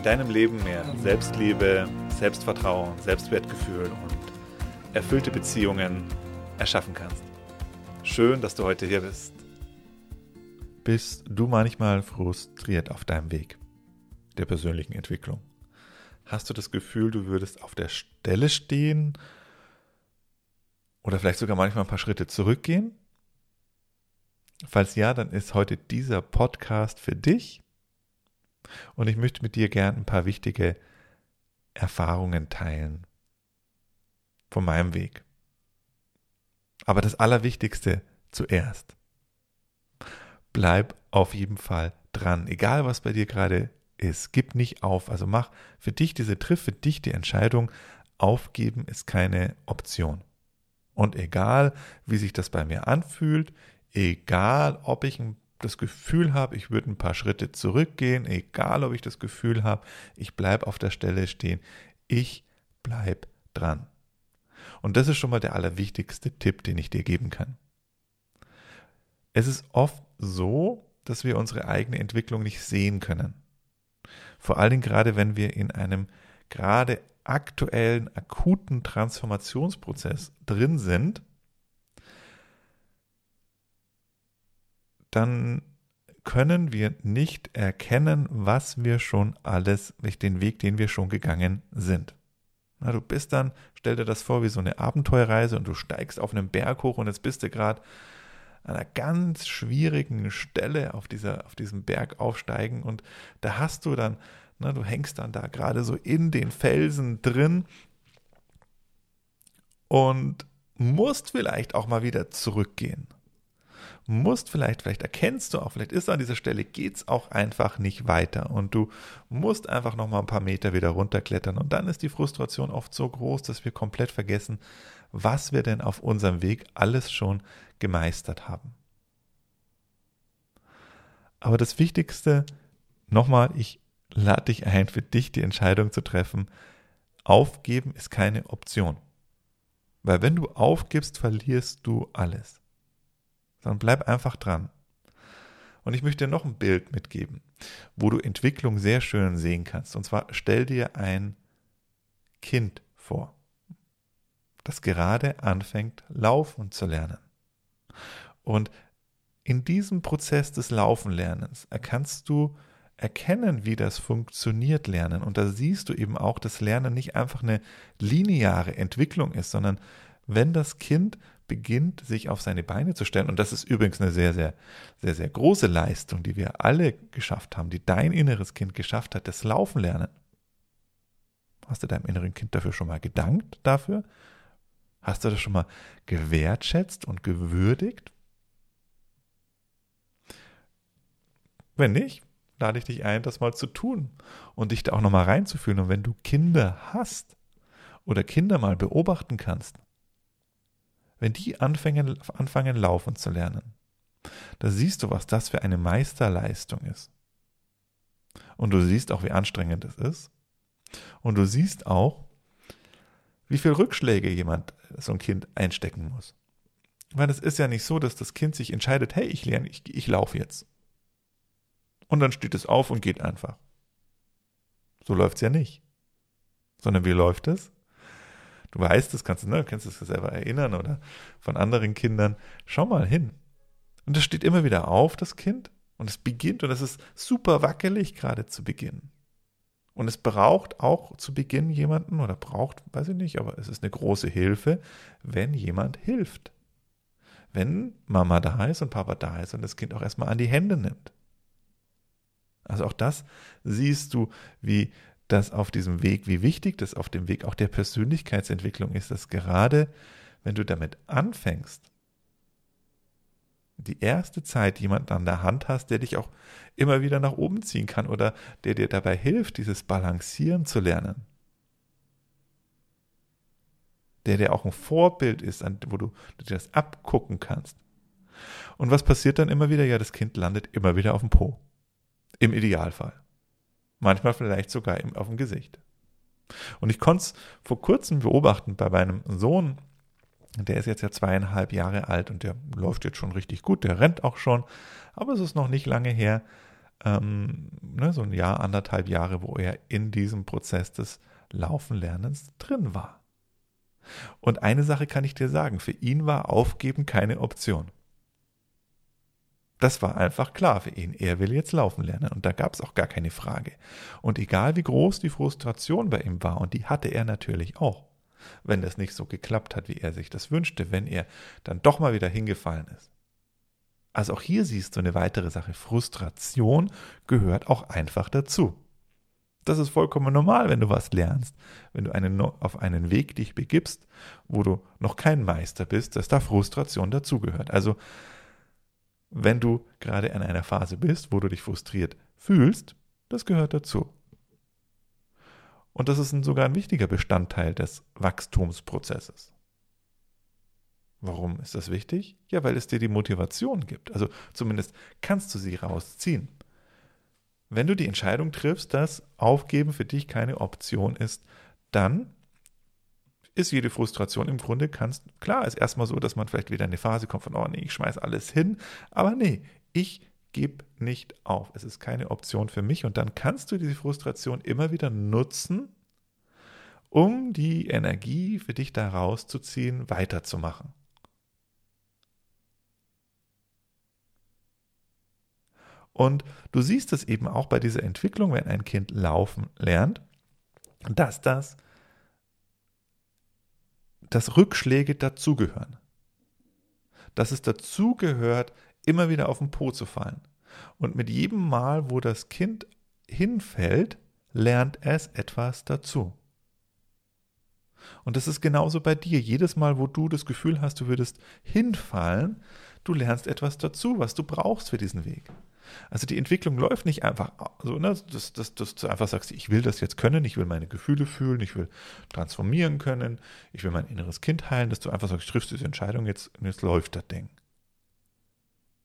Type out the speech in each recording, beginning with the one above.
in deinem Leben mehr Selbstliebe, Selbstvertrauen, Selbstwertgefühl und erfüllte Beziehungen erschaffen kannst. Schön, dass du heute hier bist. Bist du manchmal frustriert auf deinem Weg der persönlichen Entwicklung? Hast du das Gefühl, du würdest auf der Stelle stehen oder vielleicht sogar manchmal ein paar Schritte zurückgehen? Falls ja, dann ist heute dieser Podcast für dich und ich möchte mit dir gern ein paar wichtige Erfahrungen teilen von meinem Weg. Aber das Allerwichtigste zuerst. Bleib auf jeden Fall dran, egal was bei dir gerade ist. Gib nicht auf. Also mach für dich diese, triff für dich die Entscheidung, aufgeben ist keine Option. Und egal, wie sich das bei mir anfühlt, egal, ob ich ein das Gefühl habe, ich würde ein paar Schritte zurückgehen, egal ob ich das Gefühl habe, ich bleibe auf der Stelle stehen, ich bleibe dran. Und das ist schon mal der allerwichtigste Tipp, den ich dir geben kann. Es ist oft so, dass wir unsere eigene Entwicklung nicht sehen können. Vor allen Dingen gerade, wenn wir in einem gerade aktuellen, akuten Transformationsprozess drin sind, dann können wir nicht erkennen, was wir schon alles, den Weg, den wir schon gegangen sind. Na, du bist dann, stell dir das vor wie so eine Abenteuerreise und du steigst auf einen Berg hoch und jetzt bist du gerade an einer ganz schwierigen Stelle auf, dieser, auf diesem Berg aufsteigen und da hast du dann, na, du hängst dann da gerade so in den Felsen drin und musst vielleicht auch mal wieder zurückgehen musst vielleicht, vielleicht erkennst du auch, vielleicht ist an dieser Stelle, geht es auch einfach nicht weiter und du musst einfach noch mal ein paar Meter wieder runterklettern und dann ist die Frustration oft so groß, dass wir komplett vergessen, was wir denn auf unserem Weg alles schon gemeistert haben. Aber das Wichtigste, nochmal, ich lade dich ein, für dich die Entscheidung zu treffen, aufgeben ist keine Option. Weil wenn du aufgibst, verlierst du alles sondern bleib einfach dran. Und ich möchte dir noch ein Bild mitgeben, wo du Entwicklung sehr schön sehen kannst. Und zwar stell dir ein Kind vor, das gerade anfängt, laufen zu lernen. Und in diesem Prozess des Laufenlernens kannst du erkennen, wie das funktioniert, lernen. Und da siehst du eben auch, dass Lernen nicht einfach eine lineare Entwicklung ist, sondern wenn das Kind beginnt, sich auf seine Beine zu stellen. Und das ist übrigens eine sehr, sehr, sehr, sehr große Leistung, die wir alle geschafft haben, die dein inneres Kind geschafft hat, das Laufen lernen. Hast du deinem inneren Kind dafür schon mal gedankt dafür? Hast du das schon mal gewertschätzt und gewürdigt? Wenn nicht, lade ich dich ein, das mal zu tun und dich da auch nochmal reinzufühlen. Und wenn du Kinder hast oder Kinder mal beobachten kannst, wenn die anfangen, anfangen laufen zu lernen, da siehst du, was das für eine Meisterleistung ist. Und du siehst auch, wie anstrengend es ist. Und du siehst auch, wie viel Rückschläge jemand, so ein Kind einstecken muss. Weil es ist ja nicht so, dass das Kind sich entscheidet, hey, ich lerne, ich, ich laufe jetzt. Und dann steht es auf und geht einfach. So läuft es ja nicht. Sondern wie läuft es? Du weißt das, kannst, ne, kannst du es selber erinnern oder von anderen Kindern. Schau mal hin. Und es steht immer wieder auf, das Kind, und es beginnt, und es ist super wackelig gerade zu Beginn. Und es braucht auch zu Beginn jemanden, oder braucht, weiß ich nicht, aber es ist eine große Hilfe, wenn jemand hilft. Wenn Mama da ist und Papa da ist und das Kind auch erstmal an die Hände nimmt. Also auch das siehst du, wie dass auf diesem Weg, wie wichtig das auf dem Weg auch der Persönlichkeitsentwicklung ist, dass gerade wenn du damit anfängst, die erste Zeit jemanden an der Hand hast, der dich auch immer wieder nach oben ziehen kann oder der dir dabei hilft, dieses Balancieren zu lernen. der dir auch ein Vorbild ist, wo du, du dir das abgucken kannst. Und was passiert dann immer wieder? Ja, das Kind landet immer wieder auf dem Po. Im Idealfall. Manchmal vielleicht sogar auf dem Gesicht. Und ich konnte es vor kurzem beobachten bei meinem Sohn, der ist jetzt ja zweieinhalb Jahre alt und der läuft jetzt schon richtig gut, der rennt auch schon, aber es ist noch nicht lange her, ähm, ne, so ein Jahr, anderthalb Jahre, wo er in diesem Prozess des Laufenlernens drin war. Und eine Sache kann ich dir sagen, für ihn war Aufgeben keine Option. Das war einfach klar für ihn. Er will jetzt laufen lernen und da gab es auch gar keine Frage. Und egal wie groß die Frustration bei ihm war, und die hatte er natürlich auch, wenn das nicht so geklappt hat, wie er sich das wünschte, wenn er dann doch mal wieder hingefallen ist. Also auch hier siehst du eine weitere Sache. Frustration gehört auch einfach dazu. Das ist vollkommen normal, wenn du was lernst, wenn du einen, auf einen Weg dich begibst, wo du noch kein Meister bist, dass da Frustration dazugehört. Also wenn du gerade in einer Phase bist, wo du dich frustriert fühlst, das gehört dazu. Und das ist ein, sogar ein wichtiger Bestandteil des Wachstumsprozesses. Warum ist das wichtig? Ja, weil es dir die Motivation gibt. Also zumindest kannst du sie rausziehen. Wenn du die Entscheidung triffst, dass Aufgeben für dich keine Option ist, dann ist jede Frustration im Grunde kannst, klar, ist erstmal so, dass man vielleicht wieder in eine Phase kommt von, oh nee, ich schmeiß alles hin, aber nee, ich gebe nicht auf. Es ist keine Option für mich und dann kannst du diese Frustration immer wieder nutzen, um die Energie für dich da rauszuziehen, weiterzumachen. Und du siehst es eben auch bei dieser Entwicklung, wenn ein Kind laufen lernt, dass das dass Rückschläge dazugehören. Dass es dazugehört, immer wieder auf den Po zu fallen. Und mit jedem Mal, wo das Kind hinfällt, lernt es etwas dazu. Und das ist genauso bei dir. Jedes Mal, wo du das Gefühl hast, du würdest hinfallen, du lernst etwas dazu, was du brauchst für diesen Weg. Also die Entwicklung läuft nicht einfach so, ne, dass, dass, dass du einfach sagst, ich will das jetzt können, ich will meine Gefühle fühlen, ich will transformieren können, ich will mein inneres Kind heilen, dass du einfach sagst, triffst diese Entscheidung, jetzt, jetzt läuft das Ding.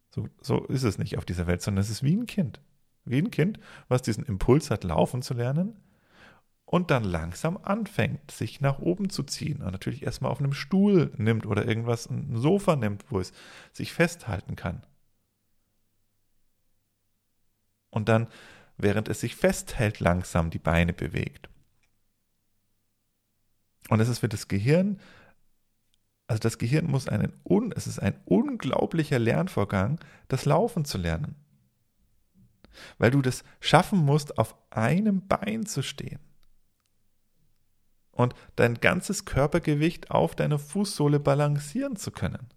So, so ist es nicht auf dieser Welt, sondern es ist wie ein Kind. Wie ein Kind, was diesen Impuls hat, laufen zu lernen und dann langsam anfängt, sich nach oben zu ziehen und natürlich erstmal auf einem Stuhl nimmt oder irgendwas, ein Sofa nimmt, wo es sich festhalten kann. Und dann, während es sich festhält, langsam die Beine bewegt. Und es ist für das Gehirn, also das Gehirn muss einen, es ist ein unglaublicher Lernvorgang, das Laufen zu lernen. Weil du das schaffen musst, auf einem Bein zu stehen. Und dein ganzes Körpergewicht auf deiner Fußsohle balancieren zu können.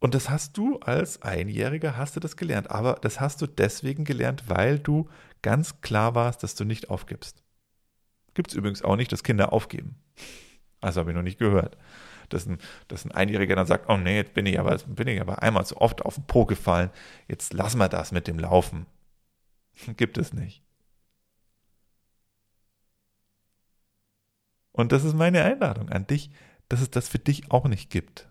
Und das hast du als Einjähriger, hast du das gelernt. Aber das hast du deswegen gelernt, weil du ganz klar warst, dass du nicht aufgibst. Gibt es übrigens auch nicht, dass Kinder aufgeben. Also habe ich noch nicht gehört. Dass ein, dass ein Einjähriger dann sagt, oh nee, jetzt bin ich aber, bin ich aber einmal zu oft auf den Po gefallen, jetzt lassen wir das mit dem Laufen. Gibt es nicht. Und das ist meine Einladung an dich, dass es das für dich auch nicht gibt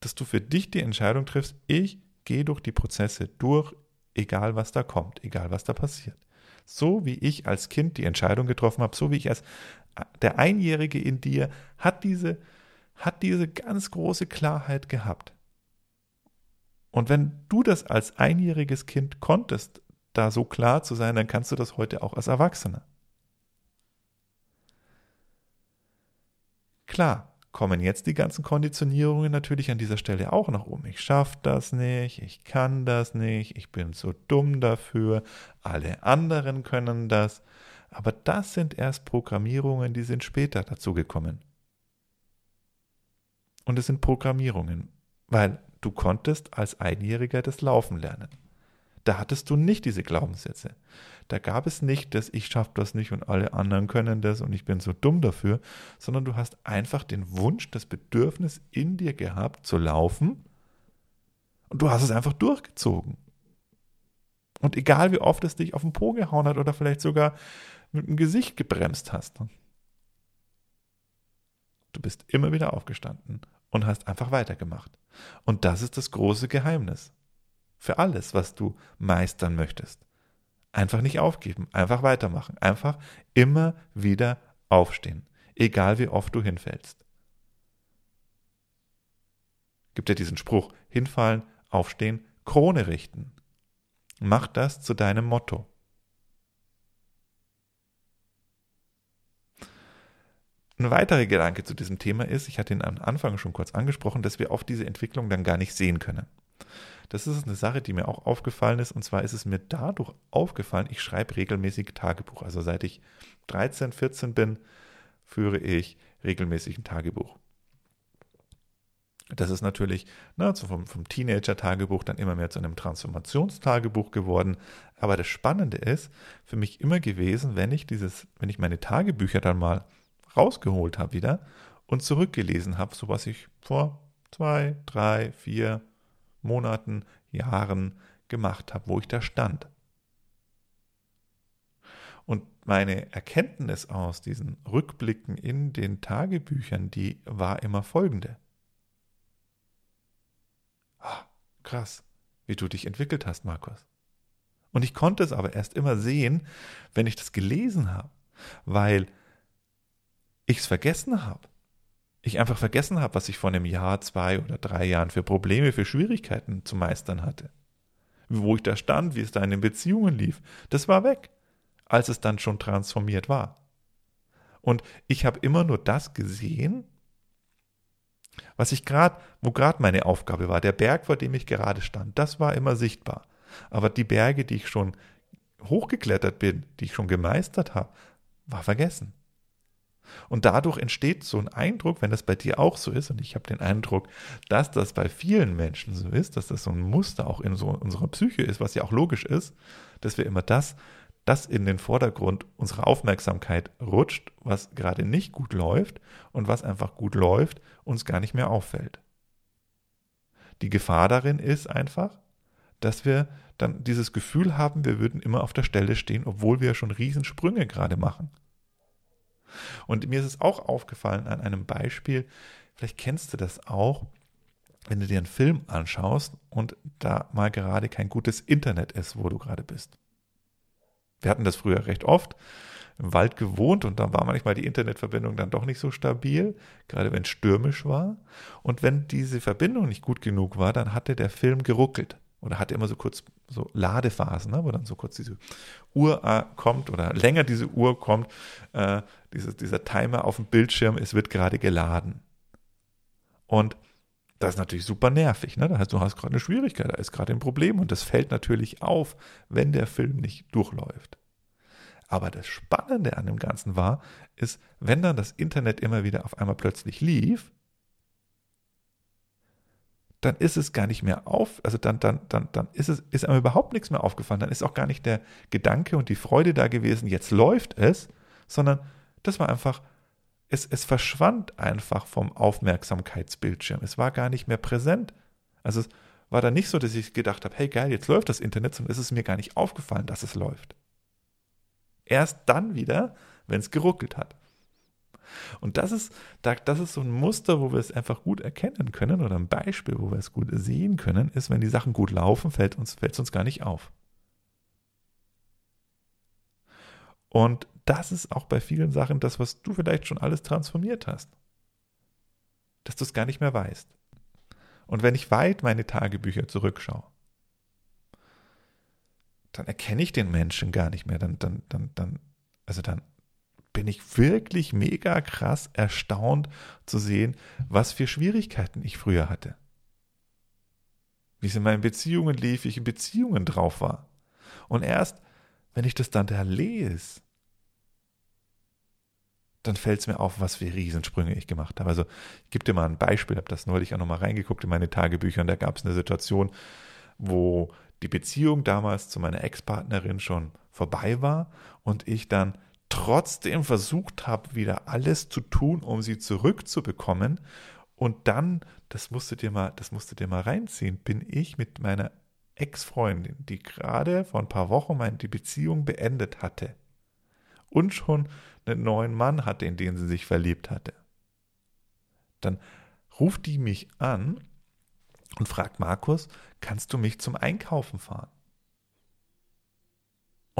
dass du für dich die Entscheidung triffst, ich gehe durch die Prozesse durch, egal was da kommt, egal was da passiert. So wie ich als Kind die Entscheidung getroffen habe, so wie ich als der Einjährige in dir hat diese, hat diese ganz große Klarheit gehabt. Und wenn du das als einjähriges Kind konntest, da so klar zu sein, dann kannst du das heute auch als Erwachsener. Klar, kommen jetzt die ganzen Konditionierungen natürlich an dieser Stelle auch noch um. Ich schaffe das nicht, ich kann das nicht, ich bin zu dumm dafür, alle anderen können das. Aber das sind erst Programmierungen, die sind später dazugekommen. Und es sind Programmierungen, weil du konntest als Einjähriger das Laufen lernen. Da hattest du nicht diese Glaubenssätze. Da gab es nicht, dass ich schaffe das nicht und alle anderen können das und ich bin so dumm dafür, sondern du hast einfach den Wunsch, das Bedürfnis in dir gehabt zu laufen und du hast es einfach durchgezogen. Und egal wie oft es dich auf den Po gehauen hat oder vielleicht sogar mit dem Gesicht gebremst hast. Du bist immer wieder aufgestanden und hast einfach weitergemacht. Und das ist das große Geheimnis. Für alles, was du meistern möchtest. Einfach nicht aufgeben, einfach weitermachen, einfach immer wieder aufstehen, egal wie oft du hinfällst. Gibt ja diesen Spruch, hinfallen, aufstehen, Krone richten. Mach das zu deinem Motto. Ein weiterer Gedanke zu diesem Thema ist, ich hatte ihn am Anfang schon kurz angesprochen, dass wir oft diese Entwicklung dann gar nicht sehen können. Das ist eine Sache, die mir auch aufgefallen ist. Und zwar ist es mir dadurch aufgefallen, ich schreibe regelmäßig Tagebuch. Also seit ich 13, 14 bin, führe ich regelmäßig ein Tagebuch. Das ist natürlich ne, vom, vom Teenager-Tagebuch dann immer mehr zu einem Transformationstagebuch geworden. Aber das Spannende ist für mich immer gewesen, wenn ich dieses, wenn ich meine Tagebücher dann mal rausgeholt habe wieder und zurückgelesen habe, so was ich vor zwei, drei, vier Monaten, Jahren gemacht habe, wo ich da stand. Und meine Erkenntnis aus diesen Rückblicken in den Tagebüchern, die war immer folgende. Ah, krass, wie du dich entwickelt hast, Markus. Und ich konnte es aber erst immer sehen, wenn ich das gelesen habe, weil ich es vergessen habe. Ich einfach vergessen habe, was ich vor einem Jahr, zwei oder drei Jahren für Probleme, für Schwierigkeiten zu meistern hatte. Wo ich da stand, wie es da in den Beziehungen lief. Das war weg, als es dann schon transformiert war. Und ich habe immer nur das gesehen, was ich gerade, wo gerade meine Aufgabe war, der Berg, vor dem ich gerade stand, das war immer sichtbar. Aber die Berge, die ich schon hochgeklettert bin, die ich schon gemeistert habe, war vergessen. Und dadurch entsteht so ein Eindruck, wenn das bei dir auch so ist, und ich habe den Eindruck, dass das bei vielen Menschen so ist, dass das so ein Muster auch in so unserer Psyche ist, was ja auch logisch ist, dass wir immer das, das in den Vordergrund unserer Aufmerksamkeit rutscht, was gerade nicht gut läuft und was einfach gut läuft, uns gar nicht mehr auffällt. Die Gefahr darin ist einfach, dass wir dann dieses Gefühl haben, wir würden immer auf der Stelle stehen, obwohl wir schon Riesensprünge gerade machen. Und mir ist es auch aufgefallen an einem Beispiel, vielleicht kennst du das auch, wenn du dir einen Film anschaust und da mal gerade kein gutes Internet ist, wo du gerade bist. Wir hatten das früher recht oft im Wald gewohnt und da war manchmal die Internetverbindung dann doch nicht so stabil, gerade wenn es stürmisch war. Und wenn diese Verbindung nicht gut genug war, dann hatte der Film geruckelt oder hatte immer so kurz so Ladephasen, ne, wo dann so kurz diese Uhr äh, kommt oder länger diese Uhr kommt, äh, diese, dieser Timer auf dem Bildschirm, es wird gerade geladen. Und das ist natürlich super nervig. Ne? Das heißt, du hast gerade eine Schwierigkeit, da ist gerade ein Problem und das fällt natürlich auf, wenn der Film nicht durchläuft. Aber das Spannende an dem Ganzen war, ist, wenn dann das Internet immer wieder auf einmal plötzlich lief, dann ist es gar nicht mehr auf, also dann, dann, dann, dann ist es, ist einem überhaupt nichts mehr aufgefallen. Dann ist auch gar nicht der Gedanke und die Freude da gewesen, jetzt läuft es, sondern das war einfach, es, es verschwand einfach vom Aufmerksamkeitsbildschirm. Es war gar nicht mehr präsent. Also es war dann nicht so, dass ich gedacht habe, hey geil, jetzt läuft das Internet, sondern es ist mir gar nicht aufgefallen, dass es läuft. Erst dann wieder, wenn es geruckelt hat. Und das ist, das ist so ein Muster, wo wir es einfach gut erkennen können oder ein Beispiel, wo wir es gut sehen können, ist, wenn die Sachen gut laufen, fällt uns, fällt es uns gar nicht auf. Und das ist auch bei vielen Sachen das, was du vielleicht schon alles transformiert hast. Dass du es gar nicht mehr weißt. Und wenn ich weit meine Tagebücher zurückschaue, dann erkenne ich den Menschen gar nicht mehr. Dann, dann, dann, dann, also dann bin ich wirklich mega krass erstaunt zu sehen, was für Schwierigkeiten ich früher hatte. Wie es in meinen Beziehungen lief, wie ich in Beziehungen drauf war. Und erst, wenn ich das dann da lese, dann fällt es mir auf, was für Riesensprünge ich gemacht habe. Also ich gebe dir mal ein Beispiel, habe das neulich auch nochmal reingeguckt in meine Tagebücher und da gab es eine Situation, wo die Beziehung damals zu meiner Ex-Partnerin schon vorbei war und ich dann trotzdem versucht habe, wieder alles zu tun, um sie zurückzubekommen. Und dann, das musst du dir mal, das musst du dir mal reinziehen, bin ich mit meiner Ex-Freundin, die gerade vor ein paar Wochen meine, die Beziehung beendet hatte und schon einen neuen Mann hatte, in den sie sich verliebt hatte, dann ruft die mich an und fragt Markus, kannst du mich zum Einkaufen fahren?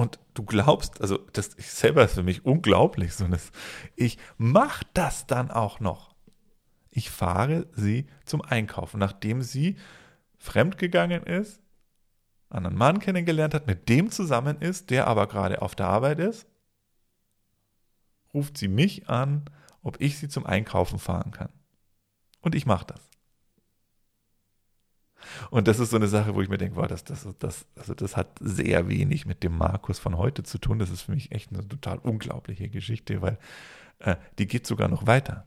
Und du glaubst, also das ist selber für mich unglaublich, so das, ich mache das dann auch noch. Ich fahre sie zum Einkaufen, nachdem sie fremdgegangen ist, einen Mann kennengelernt hat, mit dem zusammen ist, der aber gerade auf der Arbeit ist, ruft sie mich an, ob ich sie zum Einkaufen fahren kann. Und ich mache das. Und das ist so eine Sache, wo ich mir denke, wow, das, das, das, also das hat sehr wenig mit dem Markus von heute zu tun. Das ist für mich echt eine total unglaubliche Geschichte, weil äh, die geht sogar noch weiter.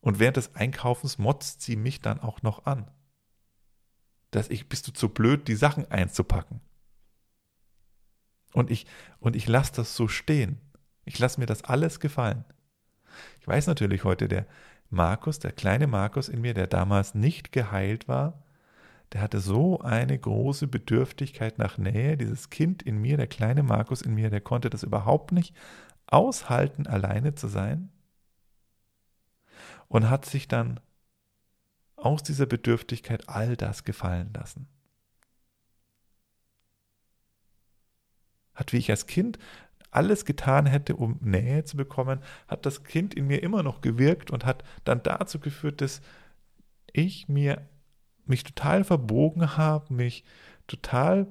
Und während des Einkaufens motzt sie mich dann auch noch an. Dass ich, bist du zu blöd, die Sachen einzupacken. Und ich, und ich lasse das so stehen. Ich lasse mir das alles gefallen. Ich weiß natürlich heute, der Markus, der kleine Markus in mir, der damals nicht geheilt war, der hatte so eine große Bedürftigkeit nach Nähe. Dieses Kind in mir, der kleine Markus in mir, der konnte das überhaupt nicht aushalten, alleine zu sein. Und hat sich dann aus dieser Bedürftigkeit all das gefallen lassen. Hat, wie ich als Kind alles getan hätte, um Nähe zu bekommen, hat das Kind in mir immer noch gewirkt und hat dann dazu geführt, dass ich mir mich total verbogen habe, mich total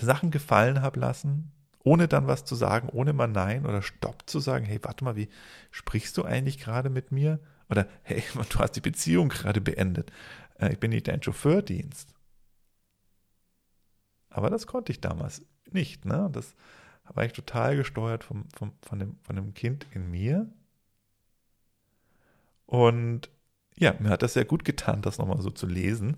Sachen gefallen habe lassen, ohne dann was zu sagen, ohne mal Nein oder Stopp zu sagen, hey, warte mal, wie sprichst du eigentlich gerade mit mir? Oder hey, du hast die Beziehung gerade beendet. Äh, ich bin nicht dein Chauffeurdienst. Aber das konnte ich damals nicht. Ne? Das war ich total gesteuert vom, vom, von, dem, von dem Kind in mir. Und ja, mir hat das sehr gut getan, das nochmal so zu lesen,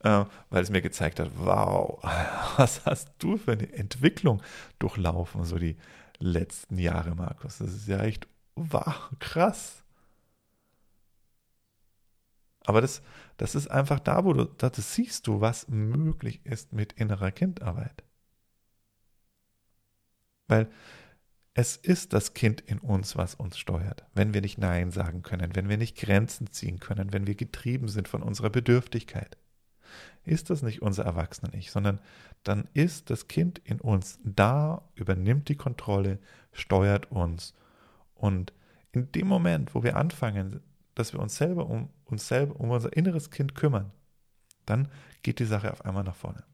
äh, weil es mir gezeigt hat, wow, was hast du für eine Entwicklung durchlaufen, so die letzten Jahre, Markus. Das ist ja echt wow, krass. Aber das, das ist einfach da, wo du, das siehst du, was möglich ist mit innerer Kindarbeit. Weil es ist das Kind in uns, was uns steuert, wenn wir nicht Nein sagen können, wenn wir nicht Grenzen ziehen können, wenn wir getrieben sind von unserer Bedürftigkeit. Ist das nicht unser Erwachsenen-Ich, sondern dann ist das Kind in uns da, übernimmt die Kontrolle, steuert uns. Und in dem Moment, wo wir anfangen, dass wir uns selber um uns selber, um unser inneres Kind kümmern, dann geht die Sache auf einmal nach vorne.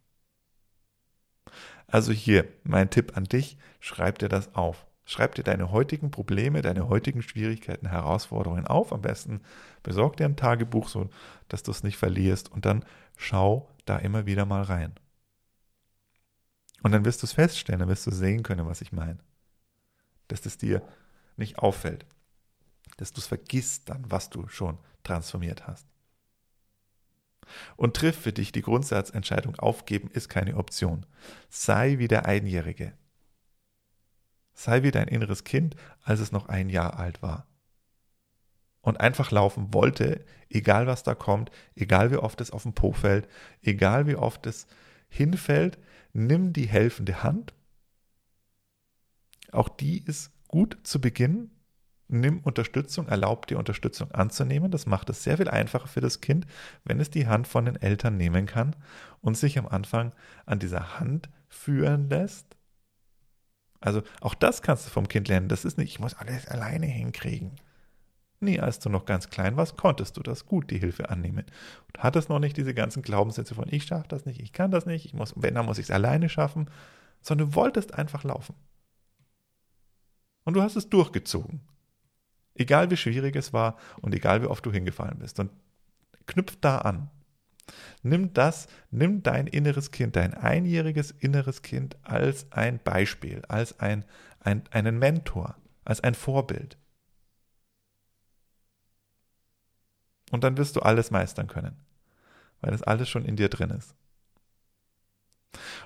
Also hier mein Tipp an dich, schreib dir das auf. Schreib dir deine heutigen Probleme, deine heutigen Schwierigkeiten, Herausforderungen auf. Am besten besorg dir ein Tagebuch, so dass du es nicht verlierst und dann schau da immer wieder mal rein. Und dann wirst du es feststellen, dann wirst du sehen können, was ich meine. Dass es dir nicht auffällt. Dass du es vergisst dann, was du schon transformiert hast. Und triff für dich die Grundsatzentscheidung, aufgeben ist keine Option. Sei wie der Einjährige. Sei wie dein inneres Kind, als es noch ein Jahr alt war. Und einfach laufen wollte, egal was da kommt, egal wie oft es auf den Po fällt, egal wie oft es hinfällt, nimm die helfende Hand. Auch die ist gut zu Beginn. Nimm Unterstützung, erlaub dir Unterstützung anzunehmen. Das macht es sehr viel einfacher für das Kind, wenn es die Hand von den Eltern nehmen kann und sich am Anfang an dieser Hand führen lässt also auch das kannst du vom Kind lernen. Das ist nicht, ich muss alles alleine hinkriegen. Nee, als du noch ganz klein warst, konntest du das gut, die Hilfe annehmen. Und hattest noch nicht diese ganzen Glaubenssätze von ich schaffe das nicht, ich kann das nicht, ich muss, wenn, dann muss ich es alleine schaffen, sondern du wolltest einfach laufen. Und du hast es durchgezogen. Egal wie schwierig es war und egal wie oft du hingefallen bist. Und knüpf da an. Nimm das, nimm dein inneres Kind, dein einjähriges inneres Kind als ein Beispiel, als ein, ein, einen Mentor, als ein Vorbild. Und dann wirst du alles meistern können, weil das alles schon in dir drin ist.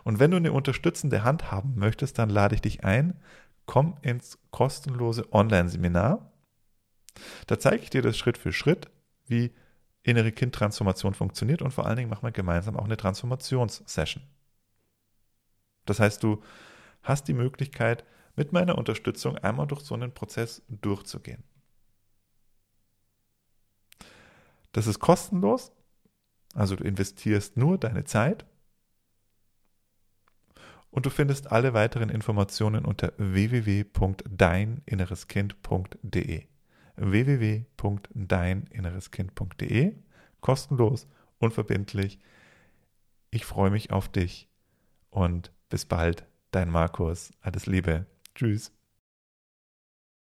Und wenn du eine unterstützende Hand haben möchtest, dann lade ich dich ein, komm ins kostenlose Online-Seminar. Da zeige ich dir das Schritt für Schritt, wie innere Kind-Transformation funktioniert und vor allen Dingen machen wir gemeinsam auch eine Transformationssession. Das heißt, du hast die Möglichkeit, mit meiner Unterstützung einmal durch so einen Prozess durchzugehen. Das ist kostenlos, also du investierst nur deine Zeit und du findest alle weiteren Informationen unter www.deininnereskind.de www.deininnereskind.de kostenlos, unverbindlich. Ich freue mich auf dich und bis bald, dein Markus. Alles Liebe. Tschüss.